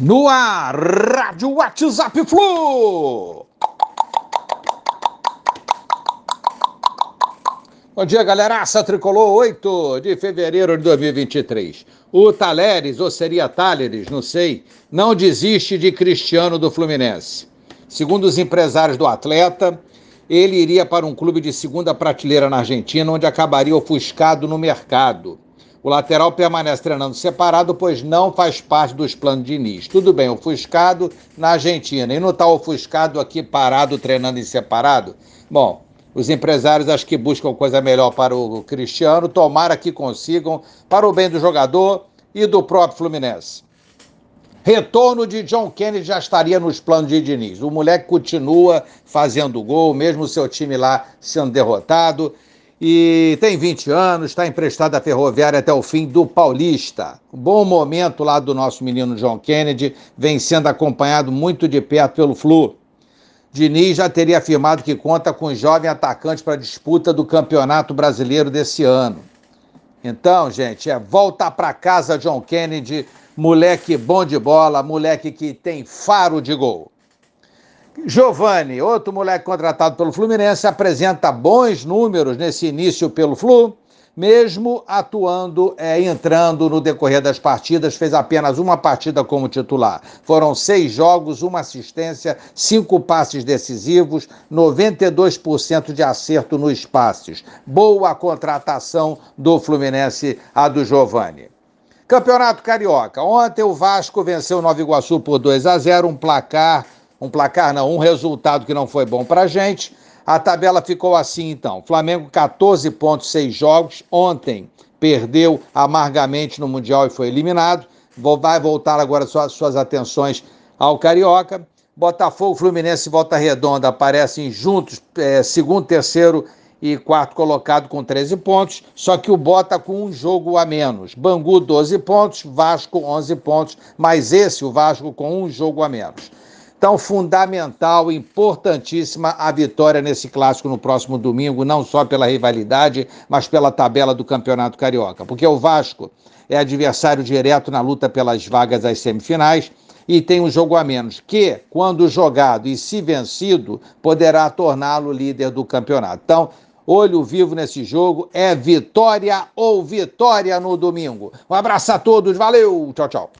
No ar, Rádio WhatsApp Flu. Bom dia, galera. Aça tricolor 8 de fevereiro de 2023. O Taleres, ou seria Taleres, não sei, não desiste de Cristiano do Fluminense. Segundo os empresários do atleta, ele iria para um clube de segunda prateleira na Argentina, onde acabaria ofuscado no mercado. O lateral permanece treinando separado, pois não faz parte dos planos de Diniz. Tudo bem, ofuscado na Argentina. E não está ofuscado aqui parado, treinando em separado? Bom, os empresários acho que buscam coisa melhor para o Cristiano, tomara que consigam, para o bem do jogador e do próprio Fluminense. Retorno de John Kennedy já estaria nos planos de Diniz. O moleque continua fazendo gol, mesmo seu time lá sendo derrotado. E tem 20 anos, está emprestado à Ferroviária até o fim do Paulista. Um bom momento lá do nosso menino John Kennedy, vem sendo acompanhado muito de perto pelo Flu. Diniz já teria afirmado que conta com jovem atacante para a disputa do Campeonato Brasileiro desse ano. Então, gente, é volta para casa John Kennedy moleque bom de bola, moleque que tem faro de gol. Giovani, outro moleque contratado pelo Fluminense, apresenta bons números nesse início pelo Flu, mesmo atuando, é, entrando no decorrer das partidas, fez apenas uma partida como titular. Foram seis jogos, uma assistência, cinco passes decisivos, 92% de acerto nos passes. Boa contratação do Fluminense, a do Giovani. Campeonato Carioca. Ontem o Vasco venceu o Nova Iguaçu por 2 a 0, um placar, um placar não, um resultado que não foi bom pra gente. A tabela ficou assim então. Flamengo 14 pontos, 6 jogos. Ontem perdeu amargamente no Mundial e foi eliminado. Vai voltar agora suas, suas atenções ao Carioca. Botafogo, Fluminense e Volta Redonda aparecem juntos, é, segundo, terceiro e quarto colocado com 13 pontos, só que o Bota com um jogo a menos. Bangu 12 pontos, Vasco 11 pontos, mas esse o Vasco com um jogo a menos. Então, fundamental, importantíssima a vitória nesse clássico no próximo domingo, não só pela rivalidade, mas pela tabela do Campeonato Carioca. Porque o Vasco é adversário direto na luta pelas vagas às semifinais e tem um jogo a menos, que, quando jogado e se vencido, poderá torná-lo líder do campeonato. Então, olho vivo nesse jogo. É vitória ou vitória no domingo. Um abraço a todos, valeu, tchau, tchau.